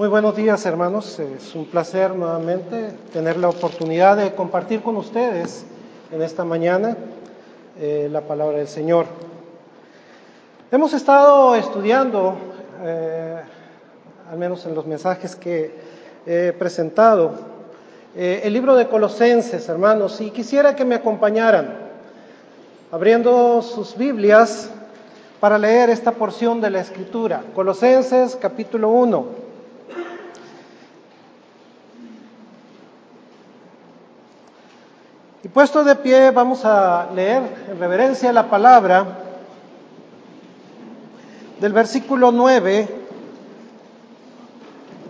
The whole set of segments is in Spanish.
Muy buenos días hermanos, es un placer nuevamente tener la oportunidad de compartir con ustedes en esta mañana eh, la palabra del Señor. Hemos estado estudiando, eh, al menos en los mensajes que he presentado, eh, el libro de Colosenses, hermanos, y quisiera que me acompañaran abriendo sus Biblias para leer esta porción de la Escritura. Colosenses capítulo 1. Y puesto de pie vamos a leer en reverencia la palabra del versículo 9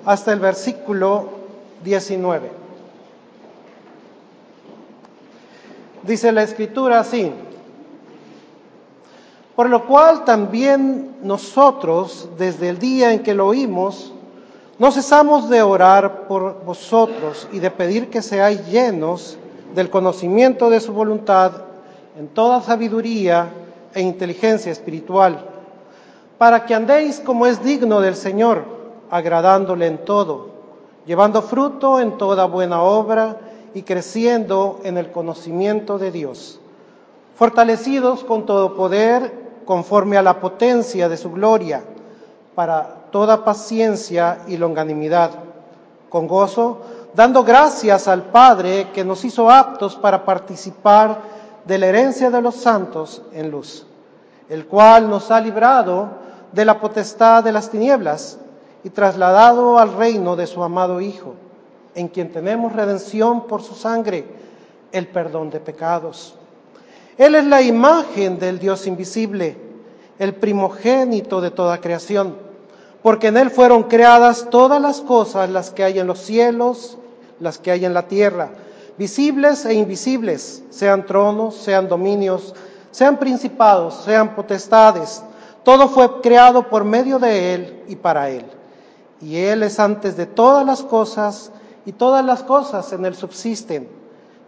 hasta el versículo 19. Dice la escritura así, por lo cual también nosotros, desde el día en que lo oímos, no cesamos de orar por vosotros y de pedir que seáis llenos del conocimiento de su voluntad en toda sabiduría e inteligencia espiritual, para que andéis como es digno del Señor, agradándole en todo, llevando fruto en toda buena obra y creciendo en el conocimiento de Dios, fortalecidos con todo poder conforme a la potencia de su gloria, para toda paciencia y longanimidad, con gozo, dando gracias al Padre que nos hizo aptos para participar de la herencia de los santos en luz, el cual nos ha librado de la potestad de las tinieblas y trasladado al reino de su amado Hijo, en quien tenemos redención por su sangre, el perdón de pecados. Él es la imagen del Dios invisible, el primogénito de toda creación, porque en Él fueron creadas todas las cosas, las que hay en los cielos las que hay en la tierra, visibles e invisibles, sean tronos, sean dominios, sean principados, sean potestades. Todo fue creado por medio de Él y para Él. Y Él es antes de todas las cosas y todas las cosas en Él subsisten.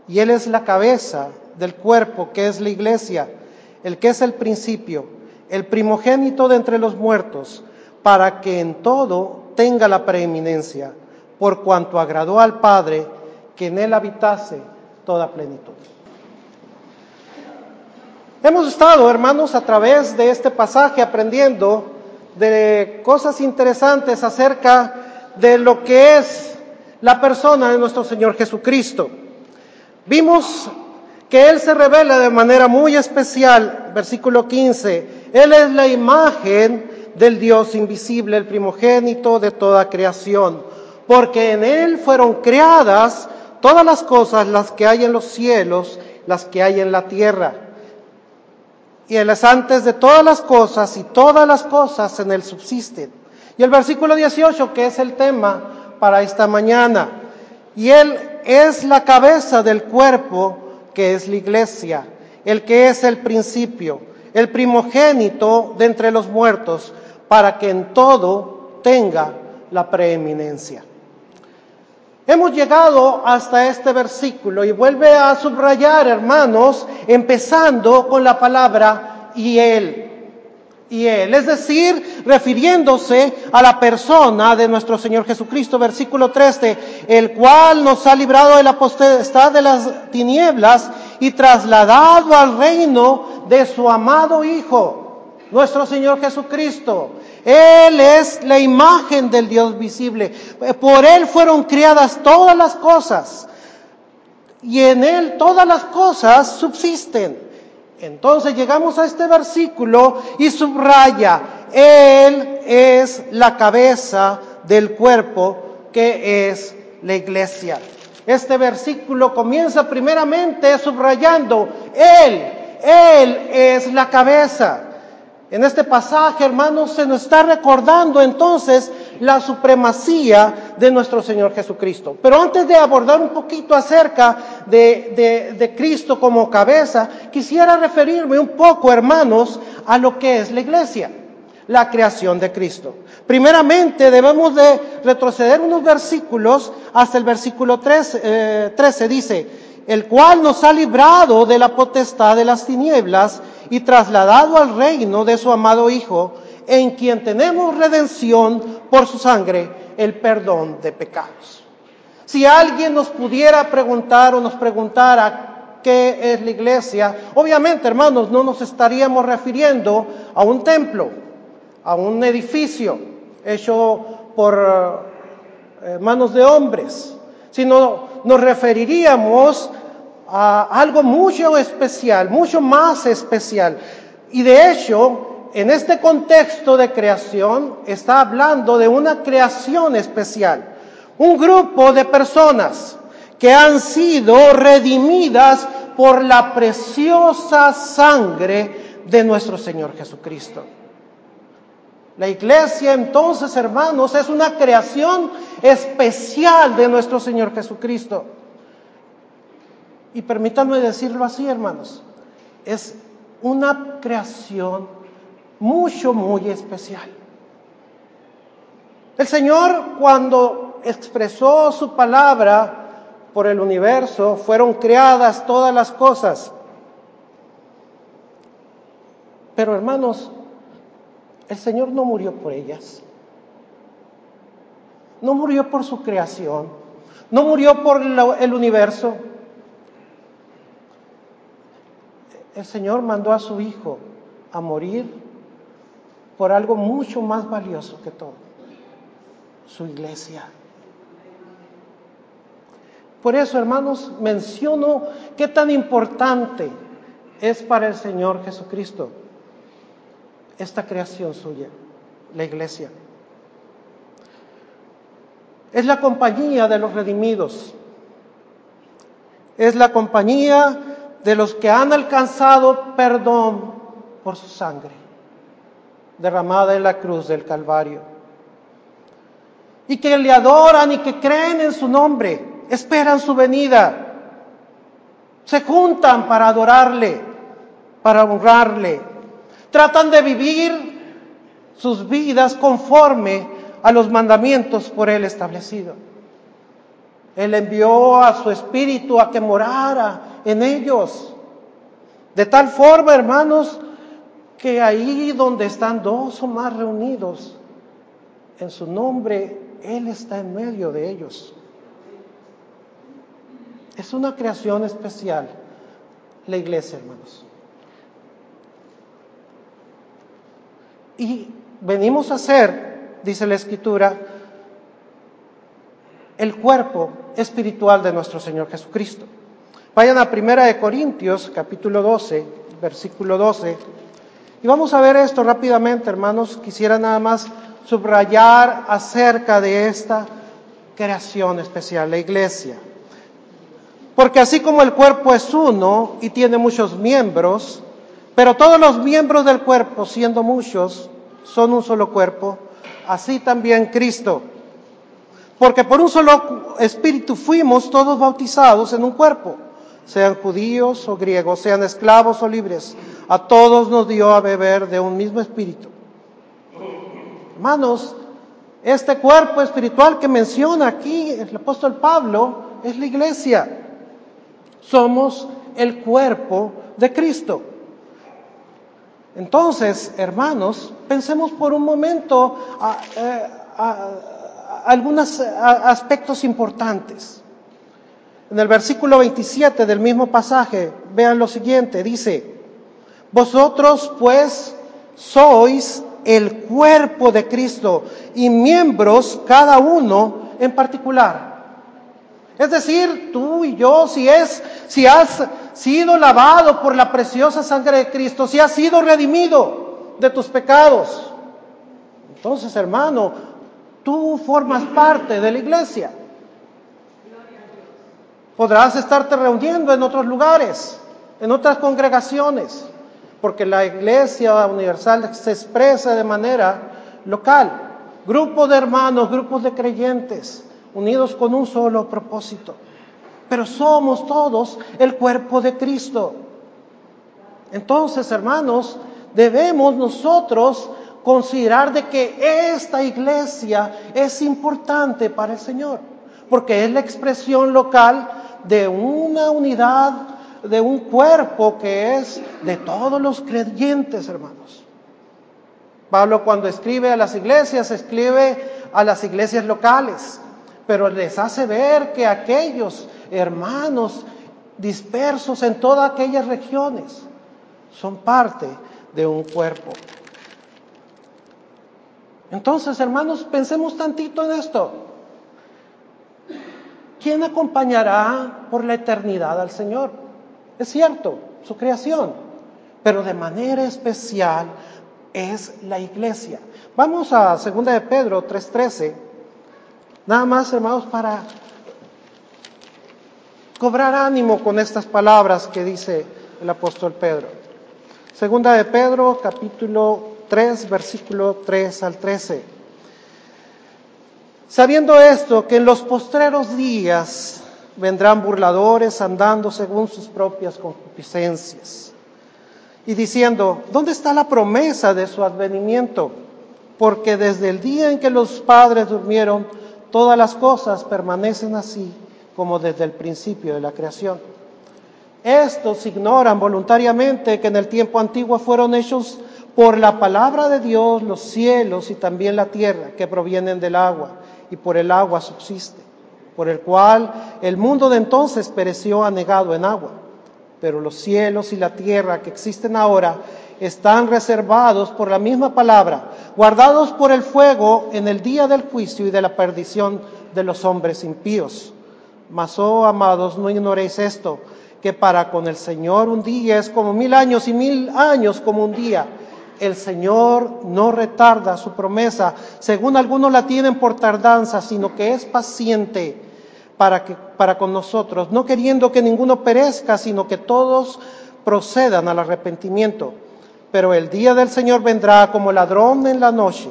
Y Él es la cabeza del cuerpo que es la iglesia, el que es el principio, el primogénito de entre los muertos, para que en todo tenga la preeminencia por cuanto agradó al Padre que en él habitase toda plenitud. Hemos estado, hermanos, a través de este pasaje aprendiendo de cosas interesantes acerca de lo que es la persona de nuestro Señor Jesucristo. Vimos que Él se revela de manera muy especial, versículo 15, Él es la imagen del Dios invisible, el primogénito de toda creación porque en Él fueron creadas todas las cosas, las que hay en los cielos, las que hay en la tierra. Y Él es antes de todas las cosas y todas las cosas en Él subsisten. Y el versículo 18, que es el tema para esta mañana, y Él es la cabeza del cuerpo que es la iglesia, el que es el principio, el primogénito de entre los muertos, para que en todo tenga la preeminencia. Hemos llegado hasta este versículo y vuelve a subrayar, hermanos, empezando con la palabra y él. Y él, es decir, refiriéndose a la persona de nuestro Señor Jesucristo, versículo 13, el cual nos ha librado de la potestad de las tinieblas y trasladado al reino de su amado Hijo, nuestro Señor Jesucristo. Él es la imagen del Dios visible. Por Él fueron creadas todas las cosas. Y en Él todas las cosas subsisten. Entonces llegamos a este versículo y subraya, Él es la cabeza del cuerpo que es la iglesia. Este versículo comienza primeramente subrayando, Él, Él es la cabeza. En este pasaje, hermanos, se nos está recordando entonces la supremacía de nuestro Señor Jesucristo. Pero antes de abordar un poquito acerca de, de, Cristo como cabeza, quisiera referirme un poco, hermanos, a lo que es la iglesia, la creación de Cristo. Primeramente debemos de retroceder unos versículos hasta el versículo 13, 13 dice, el cual nos ha librado de la potestad de las tinieblas y trasladado al reino de su amado Hijo, en quien tenemos redención por su sangre, el perdón de pecados. Si alguien nos pudiera preguntar o nos preguntara qué es la iglesia, obviamente, hermanos, no nos estaríamos refiriendo a un templo, a un edificio hecho por eh, manos de hombres, sino nos referiríamos a algo mucho especial, mucho más especial. Y de hecho, en este contexto de creación, está hablando de una creación especial. Un grupo de personas que han sido redimidas por la preciosa sangre de nuestro Señor Jesucristo. La iglesia entonces, hermanos, es una creación especial de nuestro Señor Jesucristo. Y permítanme decirlo así, hermanos, es una creación mucho, muy especial. El Señor cuando expresó su palabra por el universo, fueron creadas todas las cosas. Pero hermanos, el Señor no murió por ellas. No murió por su creación. No murió por el universo. El Señor mandó a su Hijo a morir por algo mucho más valioso que todo. Su iglesia. Por eso, hermanos, menciono qué tan importante es para el Señor Jesucristo esta creación suya, la iglesia. Es la compañía de los redimidos. Es la compañía de los que han alcanzado perdón por su sangre, derramada en la cruz del Calvario. Y que le adoran y que creen en su nombre, esperan su venida. Se juntan para adorarle, para honrarle, Tratan de vivir sus vidas conforme a los mandamientos por Él establecidos. Él envió a su espíritu a que morara en ellos. De tal forma, hermanos, que ahí donde están dos o más reunidos en su nombre, Él está en medio de ellos. Es una creación especial la iglesia, hermanos. Y venimos a ser, dice la Escritura, el cuerpo espiritual de nuestro Señor Jesucristo. Vayan a Primera de Corintios, capítulo 12, versículo 12. Y vamos a ver esto rápidamente, hermanos. Quisiera nada más subrayar acerca de esta creación especial, la iglesia. Porque así como el cuerpo es uno y tiene muchos miembros, pero todos los miembros del cuerpo, siendo muchos, son un solo cuerpo, así también Cristo. Porque por un solo espíritu fuimos todos bautizados en un cuerpo, sean judíos o griegos, sean esclavos o libres. A todos nos dio a beber de un mismo espíritu. Hermanos, este cuerpo espiritual que menciona aquí el apóstol Pablo es la iglesia. Somos el cuerpo de Cristo. Entonces, hermanos, pensemos por un momento a, eh, algunos aspectos importantes. En el versículo 27 del mismo pasaje, vean lo siguiente, dice, vosotros pues sois el cuerpo de Cristo y miembros cada uno en particular. Es decir, tú y yo, si es, si has sido lavado por la preciosa sangre de Cristo, si has sido redimido de tus pecados, entonces, hermano, tú formas parte de la iglesia. Podrás estarte reuniendo en otros lugares, en otras congregaciones, porque la iglesia universal se expresa de manera local. Grupos de hermanos, grupos de creyentes, unidos con un solo propósito. Pero somos todos el cuerpo de Cristo. Entonces, hermanos, debemos nosotros considerar de que esta iglesia es importante para el Señor, porque es la expresión local de una unidad, de un cuerpo que es de todos los creyentes, hermanos. Pablo cuando escribe a las iglesias, escribe a las iglesias locales, pero les hace ver que aquellos hermanos dispersos en todas aquellas regiones son parte de un cuerpo. Entonces, hermanos, pensemos tantito en esto. ¿Quién acompañará por la eternidad al Señor? Es cierto, su creación, pero de manera especial es la iglesia. Vamos a 2 de Pedro 3:13. Nada más, hermanos, para cobrar ánimo con estas palabras que dice el apóstol Pedro. Segunda de Pedro, capítulo 3, versículo 3 al 13. Sabiendo esto, que en los postreros días vendrán burladores andando según sus propias concupiscencias y diciendo, ¿dónde está la promesa de su advenimiento? Porque desde el día en que los padres durmieron, todas las cosas permanecen así como desde el principio de la creación. Estos ignoran voluntariamente que en el tiempo antiguo fueron hechos por la palabra de Dios los cielos y también la tierra que provienen del agua y por el agua subsiste, por el cual el mundo de entonces pereció anegado en agua. Pero los cielos y la tierra que existen ahora están reservados por la misma palabra, guardados por el fuego en el día del juicio y de la perdición de los hombres impíos. Mas, oh amados, no ignoréis esto, que para con el Señor un día es como mil años y mil años como un día el Señor no retarda su promesa, según algunos la tienen por tardanza, sino que es paciente para, que, para con nosotros, no queriendo que ninguno perezca, sino que todos procedan al arrepentimiento. Pero el día del Señor vendrá como ladrón en la noche,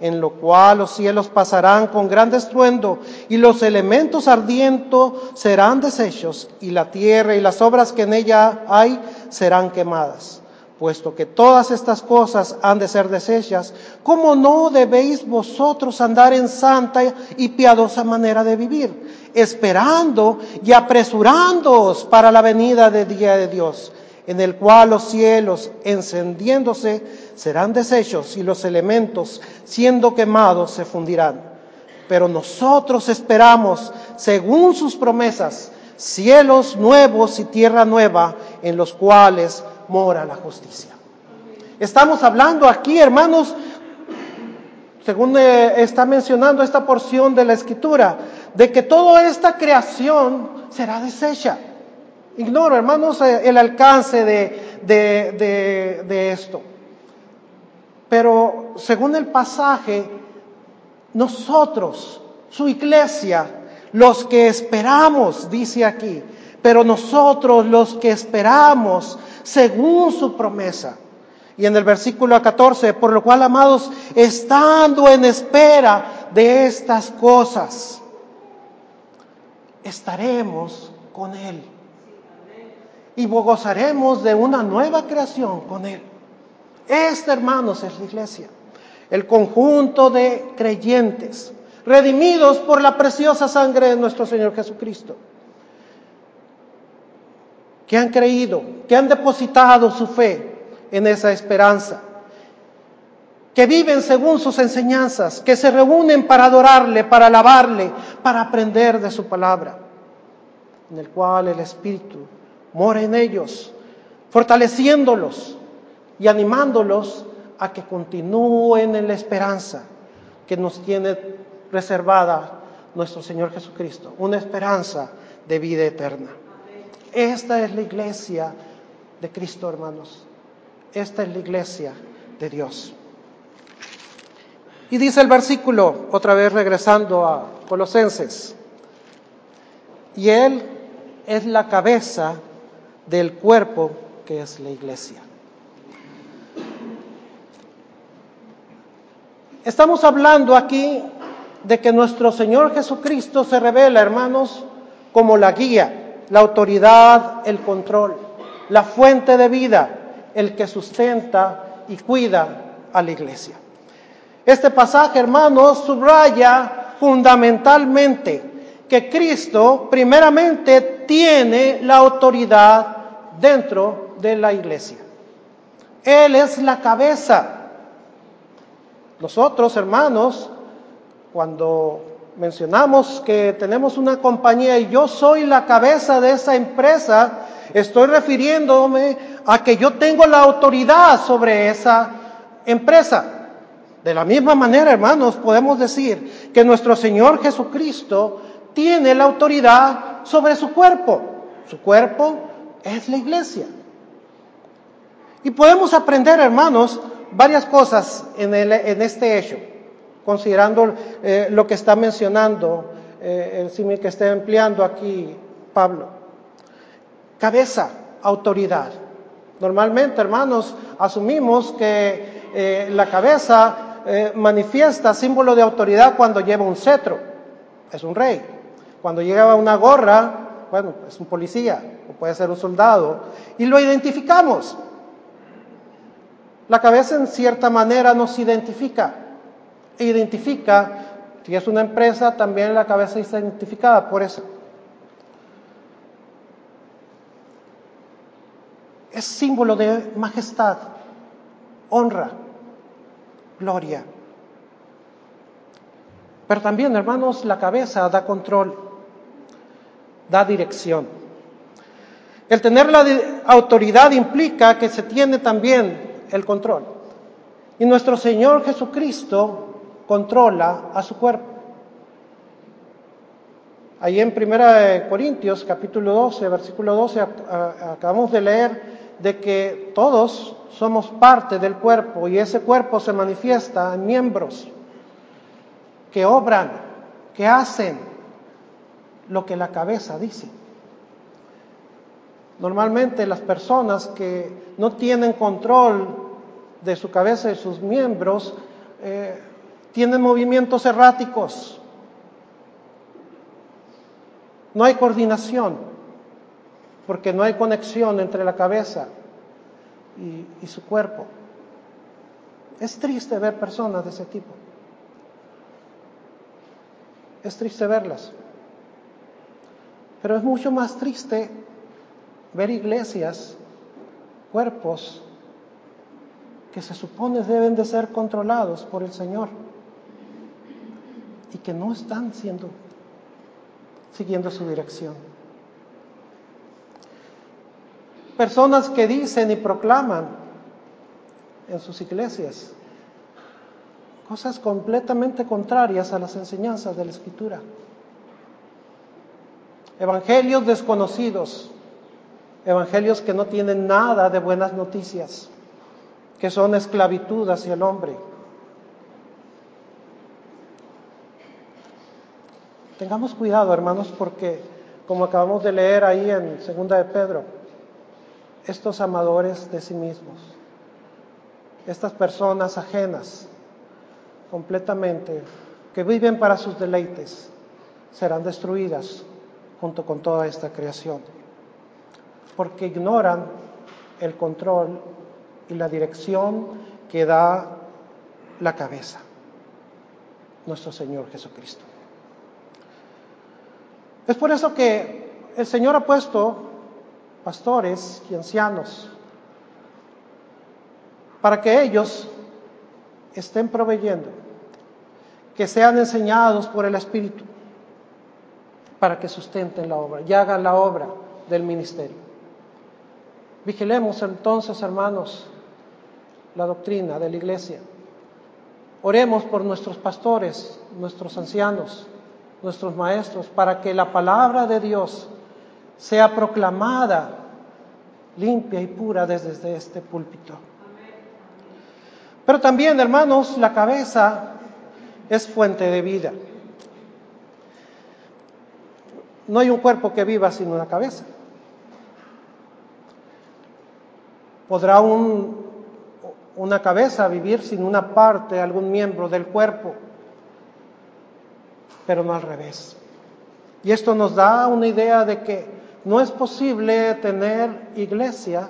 en lo cual los cielos pasarán con gran estruendo y los elementos ardientos serán deshechos y la tierra y las obras que en ella hay serán quemadas. Puesto que todas estas cosas han de ser deshechas, ¿cómo no debéis vosotros andar en santa y piadosa manera de vivir, esperando y apresurándoos para la venida del día de Dios, en el cual los cielos, encendiéndose, serán deshechos y los elementos, siendo quemados, se fundirán? Pero nosotros esperamos, según sus promesas, cielos nuevos y tierra nueva, en los cuales mora la justicia. Estamos hablando aquí, hermanos, según eh, está mencionando esta porción de la escritura, de que toda esta creación será deshecha. Ignoro, hermanos, eh, el alcance de, de, esto. Pero según el pasaje, nosotros, su iglesia, los que esperamos, dice aquí, pero nosotros los que esperamos según su promesa. Y en el versículo 14, por lo cual, amados, estando en espera de estas cosas, estaremos con Él. Y gozaremos de una nueva creación con Él. Esta, hermanos, es la iglesia. El conjunto de creyentes, redimidos por la preciosa sangre de nuestro Señor Jesucristo que han creído, que han depositado su fe en esa esperanza, que viven según sus enseñanzas, que se reúnen para adorarle, para alabarle, para aprender de su palabra, en el cual el Espíritu mora en ellos, fortaleciéndolos y animándolos a que continúen en la esperanza que nos tiene reservada nuestro Señor Jesucristo, una esperanza de vida eterna. Esta es la iglesia de Cristo, hermanos. Esta es la iglesia de Dios. Y dice el versículo, otra vez regresando a Colosenses, y Él es la cabeza del cuerpo que es la iglesia. Estamos hablando aquí de que nuestro Señor Jesucristo se revela, hermanos, como la guía la autoridad, el control, la fuente de vida, el que sustenta y cuida a la iglesia. Este pasaje, hermanos, subraya fundamentalmente que Cristo primeramente tiene la autoridad dentro de la iglesia. Él es la cabeza. Nosotros, hermanos, cuando mencionamos que tenemos una compañía y yo soy la cabeza de esa empresa, estoy refiriéndome a que yo tengo la autoridad sobre esa empresa. De la misma manera, hermanos, podemos decir que nuestro Señor Jesucristo tiene la autoridad sobre su cuerpo. Su cuerpo es la iglesia. Y podemos aprender, hermanos, varias cosas en, este hecho, considerando eh, lo que está mencionando, eh, el símil que está empleando aquí Pablo. Cabeza, autoridad. Normalmente, hermanos, asumimos que eh, la cabeza manifiesta símbolo de autoridad cuando lleva un cetro, es un rey. Cuando lleva una gorra, bueno, es un policía o puede ser un soldado, y lo identificamos. La cabeza en cierta manera nos identifica. Identifica, si es una empresa, también la cabeza está identificada por eso. Es símbolo de majestad, honra, gloria. Pero también, hermanos, la cabeza da control, da dirección. El tener la autoridad implica que se tiene también el control. Y nuestro Señor Jesucristo controla a su cuerpo. Ahí en Primera Corintios, capítulo 12, versículo 12, acabamos de leer de que todos somos parte del cuerpo y ese cuerpo se manifiesta en miembros que obran, que hacen lo que la cabeza dice. Normalmente las personas que no tienen control de su cabeza y sus miembros eh, tienen movimientos erráticos. No hay coordinación porque no hay conexión entre la cabeza y su cuerpo. Es triste ver personas de ese tipo. Es triste verlas. Pero es mucho más triste ver iglesias, cuerpos que se supone deben de ser controlados por el Señor y que no están siendo siguiendo su dirección. Personas que dicen y proclaman en sus iglesias cosas completamente contrarias a las enseñanzas de la Escritura. Evangelios desconocidos, evangelios que no tienen nada de buenas noticias, que son esclavitud hacia el hombre. Tengamos cuidado, hermanos, porque como acabamos de leer ahí en Segunda de Pedro, estos amadores de sí mismos, estas personas ajenas completamente, que viven para sus deleites, serán destruidas junto con toda esta creación porque ignoran el control y la dirección que da la cabeza, nuestro Señor Jesucristo. Es por eso que el Señor ha puesto pastores y ancianos para que ellos estén proveyendo, que sean enseñados por el Espíritu, para que sustenten la obra y hagan la obra del ministerio. Vigilemos entonces, hermanos, la doctrina de la iglesia. Oremos por nuestros pastores, nuestros ancianos, nuestros maestros, para que la palabra de Dios sea proclamada limpia y pura desde este púlpito. Pero también, hermanos, la cabeza es fuente de vida. No hay un cuerpo que viva sin una cabeza. ¿Podrá una cabeza vivir sin una parte, algún miembro del cuerpo? Pero no al revés. Y esto nos da una idea de que no es posible tener iglesia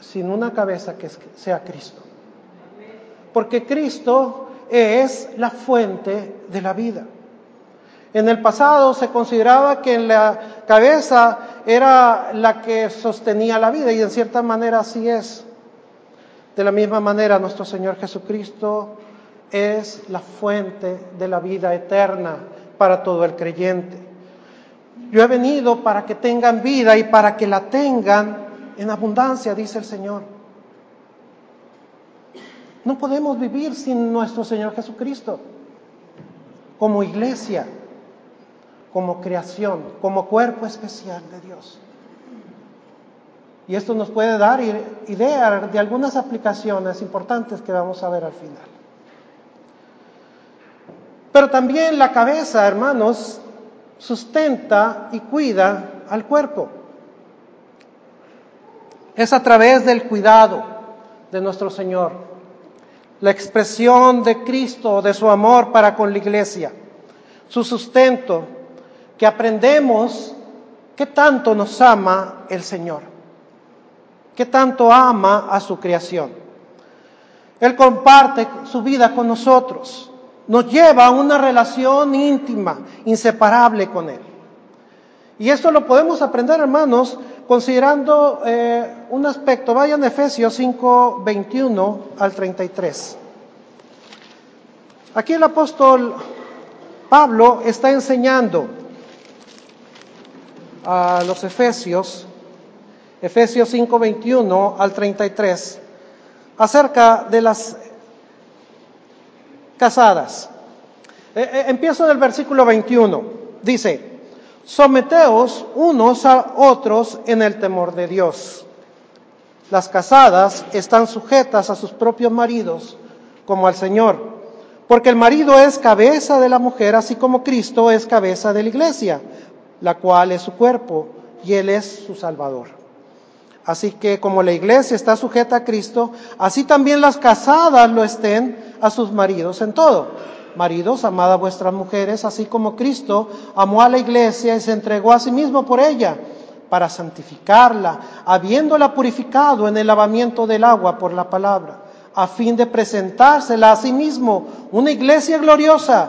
sin una cabeza que sea Cristo. Porque Cristo es la fuente de la vida. En el pasado se consideraba que la cabeza era la que sostenía la vida y en cierta manera así es. De la misma manera nuestro Señor Jesucristo es la fuente de la vida eterna para todo el creyente. Yo he venido para que tengan vida y para que la tengan en abundancia, dice el Señor. No podemos vivir sin nuestro Señor Jesucristo como iglesia, como creación, como cuerpo especial de Dios. Y esto nos puede dar idea de algunas aplicaciones importantes que vamos a ver al final. Pero también la cabeza, hermanos, sustenta y cuida al cuerpo. Es a través del cuidado de nuestro Señor, la expresión de Cristo, de su amor para con la iglesia, su sustento, que aprendemos qué tanto nos ama el Señor, qué tanto ama a su creación. Él comparte su vida con nosotros, nos lleva a una relación íntima, inseparable con Él. Y esto lo podemos aprender, hermanos, considerando eh, un aspecto. Vayan a Efesios 5, 21 al 33. Aquí el apóstol Pablo está enseñando a los Efesios, Efesios 5, 21 al 33, acerca de las casadas. Eh, eh, empiezo del versículo 21. Dice, Someteos unos a otros en el temor de Dios. Las casadas están sujetas a sus propios maridos como al Señor, porque el marido es cabeza de la mujer, así como Cristo es cabeza de la iglesia, la cual es su cuerpo y Él es su Salvador. Así que como la iglesia está sujeta a Cristo, así también las casadas lo estén a sus maridos en todo. Maridos, amad a vuestras mujeres, así como Cristo amó a la iglesia y se entregó a sí mismo por ella, para santificarla, habiéndola purificado en el lavamiento del agua por la palabra, a fin de presentársela a sí mismo, una iglesia gloriosa,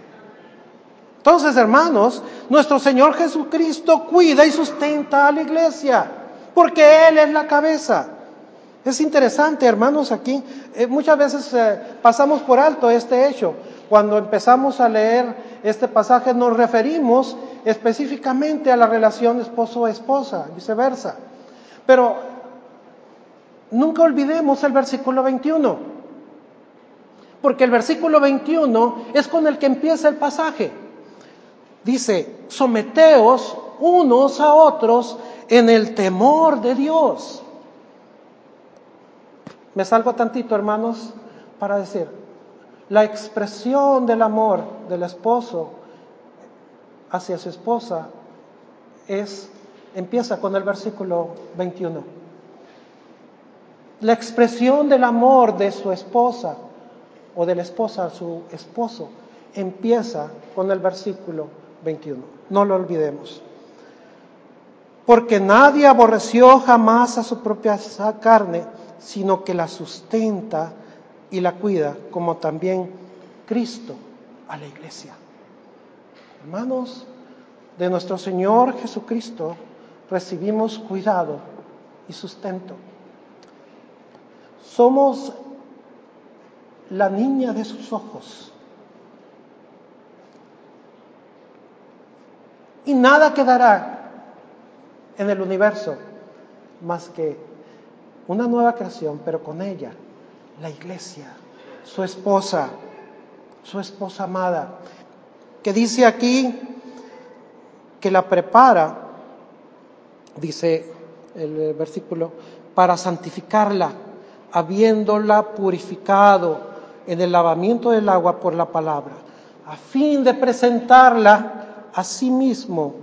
Entonces, hermanos, nuestro Señor Jesucristo cuida y sustenta a la iglesia, porque Él es la cabeza. Es interesante, hermanos, aquí eh, muchas veces eh, pasamos por alto este hecho. Cuando empezamos a leer este pasaje nos referimos específicamente a la relación esposo-esposa, viceversa. Pero nunca olvidemos el versículo 21, porque el versículo 21 es con el que empieza el pasaje. Dice, someteos unos a otros en el temor de Dios. Me salgo tantito, hermanos, para decir, la expresión del amor del esposo hacia su esposa es empieza con el versículo 21. La expresión del amor de su esposa o de la esposa a su esposo empieza con el versículo 21. No lo olvidemos. Porque nadie aborreció jamás a su propia carne, sino que la sustenta y la cuida, como también Cristo a la iglesia. Hermanos, de nuestro Señor Jesucristo recibimos cuidado y sustento. Somos la niña de sus ojos. Y nada quedará en el universo más que una nueva creación, pero con ella, la iglesia, su esposa, su esposa amada, que dice aquí que la prepara, dice el versículo, para santificarla, habiéndola purificado en el lavamiento del agua por la palabra, a fin de presentarla a sí mismo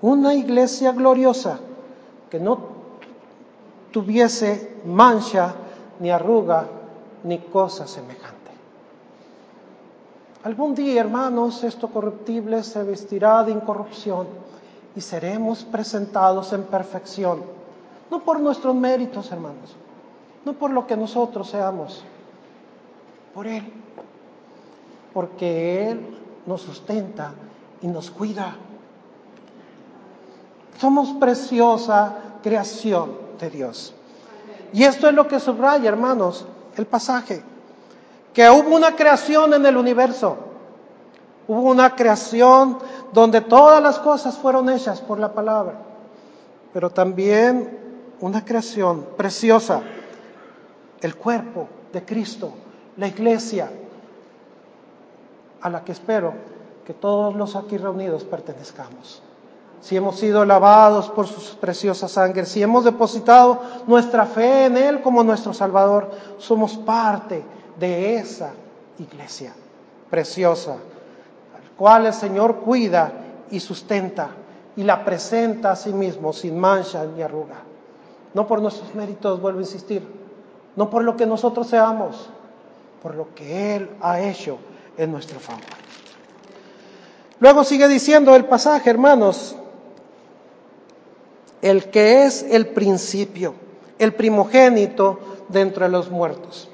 una iglesia gloriosa que no tuviese mancha, ni arruga, ni cosa semejante. Algún día, hermanos, esto corruptible se vestirá de incorrupción y seremos presentados en perfección. No por nuestros méritos, hermanos, no por lo que nosotros seamos, por Él, porque Él nos sustenta y nos cuida. Somos preciosa creación de Dios. Y esto es lo que subraya, hermanos, el pasaje que hubo una creación en el universo, hubo una creación donde todas las cosas fueron hechas por la palabra, pero también una creación preciosa, el cuerpo de Cristo, la iglesia, a la que espero que todos los aquí reunidos pertenezcamos. Si hemos sido lavados por sus preciosas sangres, si hemos depositado nuestra fe en Él como nuestro Salvador, somos parte de esa iglesia preciosa, al cual el Señor cuida y sustenta y la presenta a sí mismo sin mancha ni arruga. No por nuestros méritos, vuelvo a insistir, no por lo que nosotros seamos, por lo que Él ha hecho en nuestro favor. Luego sigue diciendo el pasaje, hermanos, el que es el principio, el primogénito de entre los muertos.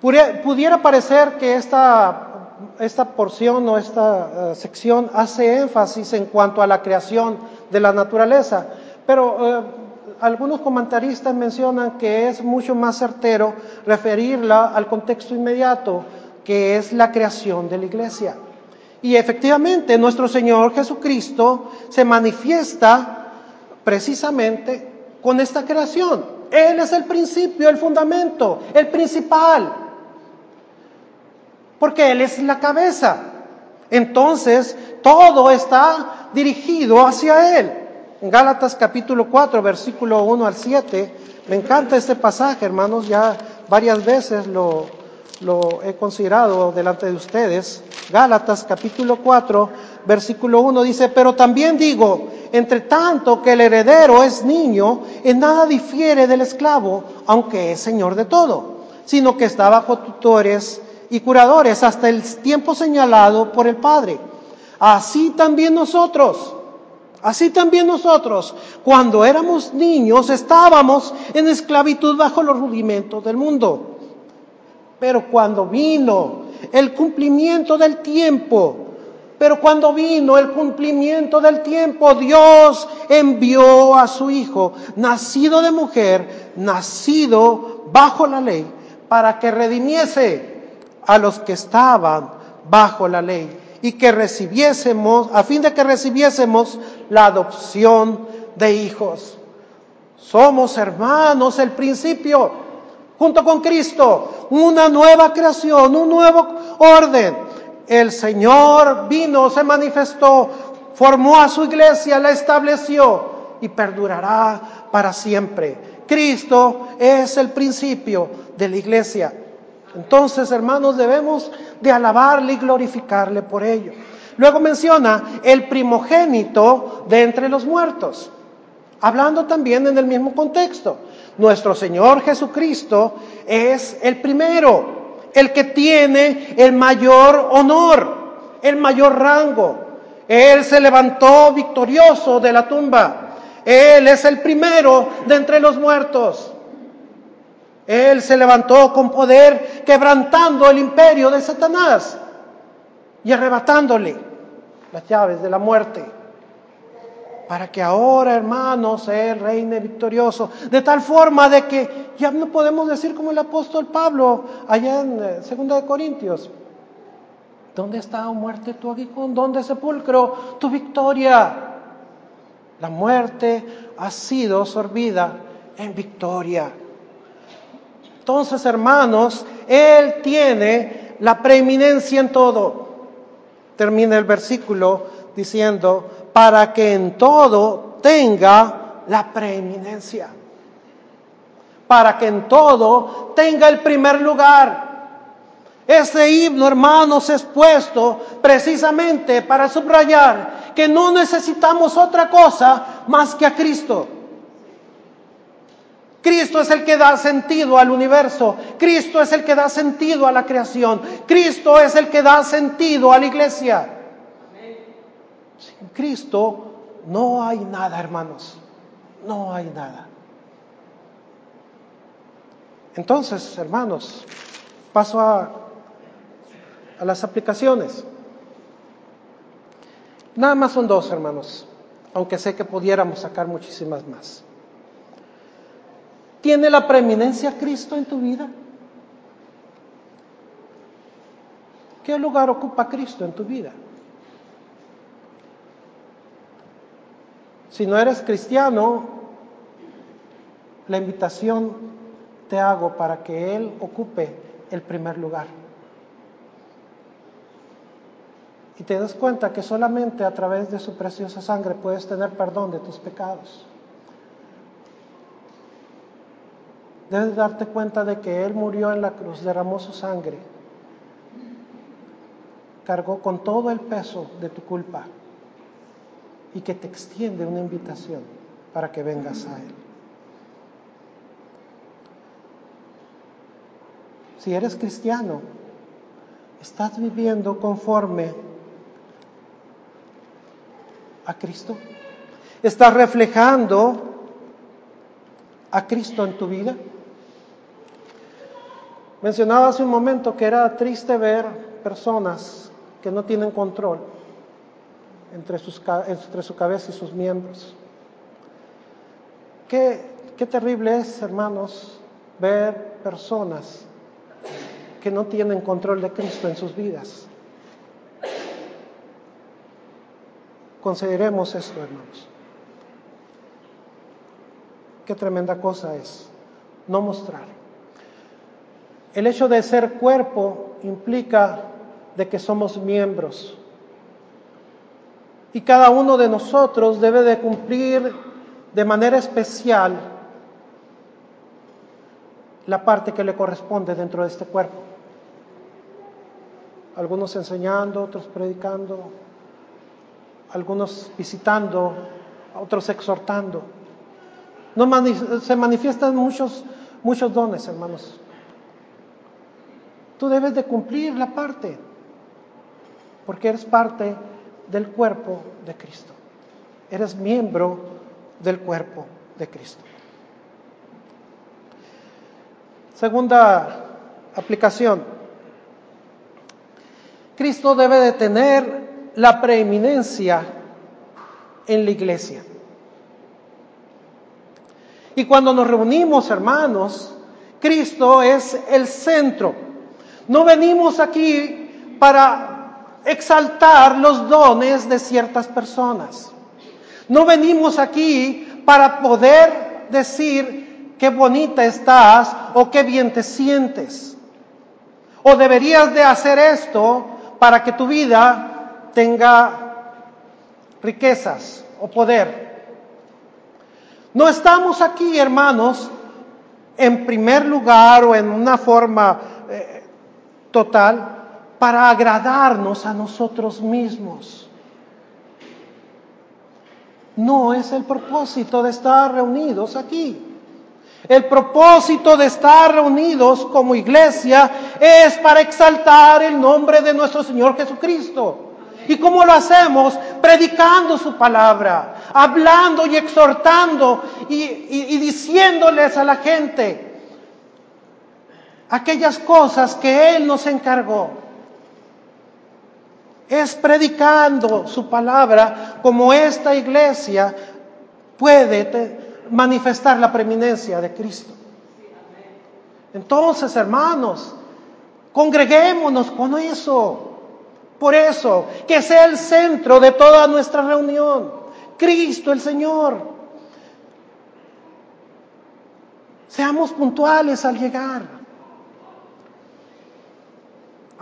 Pudiera parecer que esta, esta porción o esta eh, sección hace énfasis en cuanto a la creación de la naturaleza, pero eh, algunos comentaristas mencionan que es mucho más certero referirla al contexto inmediato, que es la creación de la iglesia. Y efectivamente nuestro Señor Jesucristo se manifiesta precisamente con esta creación. Él es el principio, el fundamento, el principal porque Él es la cabeza. Entonces, todo está dirigido hacia Él. En Gálatas capítulo 4, versículo 1 al 7, me encanta este pasaje, hermanos, ya varias veces lo, lo he considerado delante de ustedes. Gálatas capítulo 4, versículo 1 dice, pero también digo, entre tanto que el heredero es niño, en nada difiere del esclavo, aunque es señor de todo, sino que está bajo tutores y curadores hasta el tiempo señalado por el Padre. Así también nosotros, así también nosotros, cuando éramos niños, estábamos en esclavitud bajo los rudimentos del mundo. Pero cuando vino el cumplimiento del tiempo, pero cuando vino el cumplimiento del tiempo, Dios envió a su Hijo, nacido de mujer, nacido bajo la ley, para que redimiese a los que estaban bajo la ley y que recibiésemos, a fin de que recibiésemos la adopción de hijos. Somos hermanos, el principio, junto con Cristo, una nueva creación, un nuevo orden. El Señor vino, se manifestó, formó a su iglesia, la estableció y perdurará para siempre. Cristo es el principio de la iglesia. Entonces, hermanos, debemos de alabarle y glorificarle por ello. Luego menciona el primogénito de entre los muertos, hablando también en el mismo contexto. Nuestro Señor Jesucristo es el primero, el que tiene el mayor honor, el mayor rango. Él se levantó victorioso de la tumba. Él es el primero de entre los muertos. Él se levantó con poder, quebrantando el imperio de Satanás y arrebatándole las llaves de la muerte. Para que ahora, hermanos, Él reine victorioso. De tal forma de que ya no podemos decir como el apóstol Pablo allá en eh, Segunda de Corintios. ¿Dónde está, oh muerte, tu aguijón? ¿Dónde, sepulcro, tu victoria? La muerte ha sido sorbida en victoria. Entonces, hermanos, Él tiene la preeminencia en todo. Termina el versículo diciendo, para que en todo tenga la preeminencia. Para que en todo tenga el primer lugar. Este himno, hermanos, es puesto precisamente para subrayar que no necesitamos otra cosa más que a Cristo. Cristo es el que da sentido al universo. Cristo es el que da sentido a la creación. Cristo es el que da sentido a la iglesia. Cristo no hay nada, hermanos. No hay nada. Entonces, hermanos, paso a, a las aplicaciones. Nada más son dos, hermanos, aunque sé que pudiéramos sacar muchísimas más. ¿Tiene la preeminencia Cristo en tu vida? ¿Qué lugar ocupa Cristo en tu vida? Si no eres cristiano, la invitación te hago para que Él ocupe el primer lugar. Y te das cuenta que solamente a través de su preciosa sangre puedes tener perdón de tus pecados. Debes darte cuenta de que Él murió en la cruz, derramó su sangre, cargó con todo el peso de tu culpa y que te extiende una invitación para que vengas a Él. Si eres cristiano, estás viviendo conforme a Cristo. ¿Estás reflejando a Cristo en tu vida? Mencionaba hace un momento que era triste ver personas que no tienen control entre, entre su cabeza y sus miembros. Qué, qué terrible es, hermanos, ver personas que no tienen control de Cristo en sus vidas. Consideremos esto, hermanos. Qué tremenda cosa es no mostrar el hecho de ser cuerpo implica de que somos miembros. Y cada uno de nosotros debe de cumplir de manera especial la parte que le corresponde dentro de este cuerpo. Algunos enseñando, otros predicando, algunos visitando, otros exhortando. No se manifiestan muchos, muchos dones, hermanos. Tú debes de cumplir la parte, porque eres parte del cuerpo de Cristo. Eres miembro del cuerpo de Cristo. Segunda aplicación. Cristo debe de tener la preeminencia en la iglesia. Y cuando nos reunimos, hermanos, Cristo es el centro no venimos aquí para exaltar los dones de ciertas personas. No venimos aquí para poder decir qué bonita estás o qué bien te sientes. O deberías de hacer esto para que tu vida tenga riquezas o poder. No estamos aquí, hermanos, en primer lugar o en una forma eh, total para agradarnos a nosotros mismos. No es el propósito de estar reunidos aquí. El propósito de estar reunidos como iglesia es para exaltar el nombre de nuestro Señor Jesucristo. ¿Y cómo lo hacemos? Predicando su palabra, hablando y exhortando y, diciéndoles a la gente aquellas cosas que Él nos encargó. Es predicando su palabra como esta iglesia puede manifestar la preeminencia de Cristo. Entonces, hermanos, congreguémonos con eso. Por eso, que sea el centro de toda nuestra reunión. Cristo el Señor. Seamos puntuales al llegar.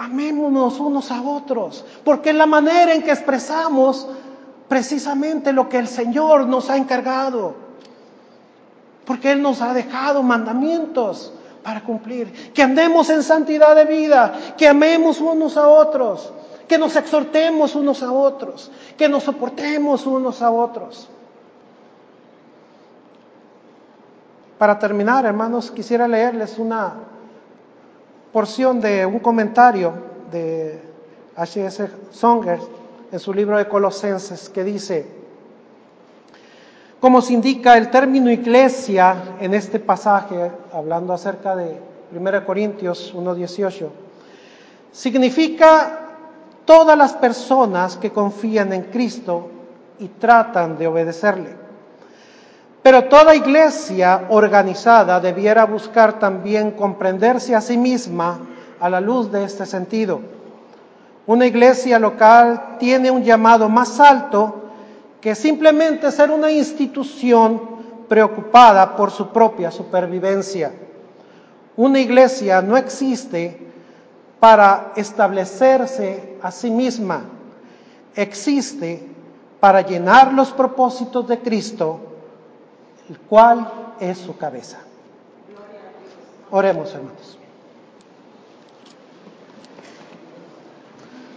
Amémonos unos a otros, porque es la manera en que expresamos precisamente lo que el Señor nos ha encargado. Porque Él nos ha dejado mandamientos para cumplir. Que andemos en santidad de vida, que amemos unos a otros, que nos exhortemos unos a otros, que nos soportemos unos a otros. para terminar, hermanos, quisiera leerles una porción de un comentario de H.S. Songer en su libro de Colosenses que dice, como se indica el término iglesia en este pasaje, hablando acerca de 1 Corintios 1.18, significa todas las personas que confían en Cristo y tratan de obedecerle. Pero toda iglesia organizada debiera buscar también comprenderse a sí misma a la luz de este sentido. Una iglesia local tiene un llamado más alto que simplemente ser una institución preocupada por su propia supervivencia. Una iglesia no existe para establecerse a sí misma, existe para llenar los propósitos de Cristo, el cual es su cabeza. Oremos, hermanos.